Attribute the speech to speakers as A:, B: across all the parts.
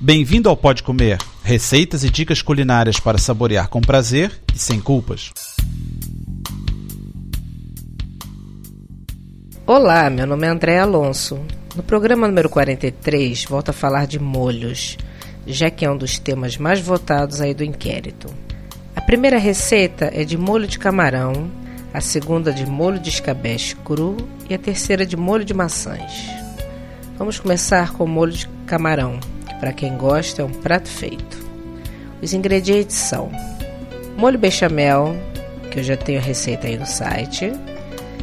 A: Bem-vindo ao Pode Comer, receitas e dicas culinárias para saborear com prazer e sem culpas.
B: Olá, meu nome é André Alonso. No programa número 43, volto a falar de molhos, já que é um dos temas mais votados aí do inquérito. A primeira receita é de molho de camarão, a segunda de molho de escabeche cru e a terceira de molho de maçãs. Vamos começar com o molho de camarão. Para quem gosta, é um prato feito. Os ingredientes são molho bechamel, que eu já tenho receita aí no site,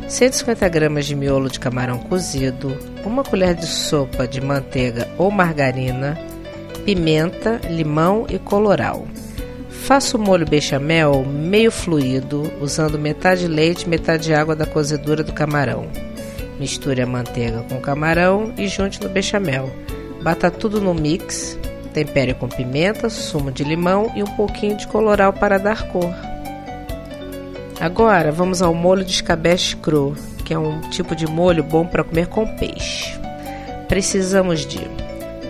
B: 150 gramas de miolo de camarão cozido, uma colher de sopa de manteiga ou margarina, pimenta, limão e coloral. Faça o molho bechamel meio fluido, usando metade leite e metade água da cozedura do camarão. Misture a manteiga com o camarão e junte no bechamel Bata tudo no mix, tempere com pimenta, sumo de limão e um pouquinho de coloral para dar cor. Agora vamos ao molho de escabeche cru, que é um tipo de molho bom para comer com peixe. Precisamos de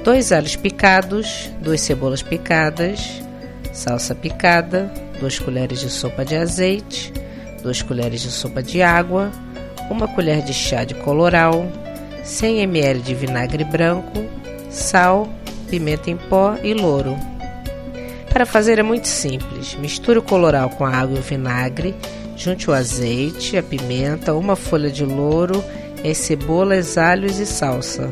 B: dois alhos picados, duas cebolas picadas, salsa picada, duas colheres de sopa de azeite, duas colheres de sopa de água, uma colher de chá de coloral, 100 ml de vinagre branco, sal, pimenta em pó e louro. Para fazer é muito simples. Misture o coloral com a água e o vinagre, junte o azeite, a pimenta, uma folha de louro, as cebolas, alhos e salsa.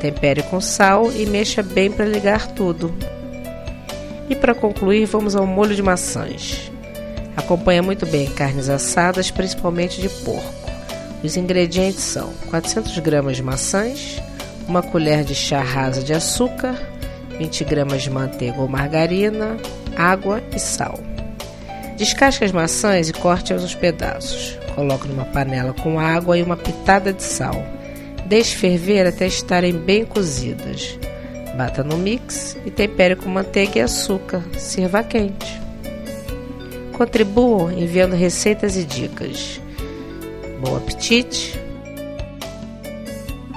B: Tempere com sal e mexa bem para ligar tudo. E para concluir, vamos ao molho de maçãs. Acompanha muito bem carnes assadas, principalmente de porco. Os ingredientes são 400 gramas de maçãs, uma colher de chá rasa de açúcar, 20 gramas de manteiga ou margarina, água e sal. Descasque as maçãs e corte-as aos pedaços. Coloque numa panela com água e uma pitada de sal. Deixe ferver até estarem bem cozidas. Bata no mix e tempere com manteiga e açúcar. Sirva quente. Contribuam enviando receitas e dicas. Bom apetite!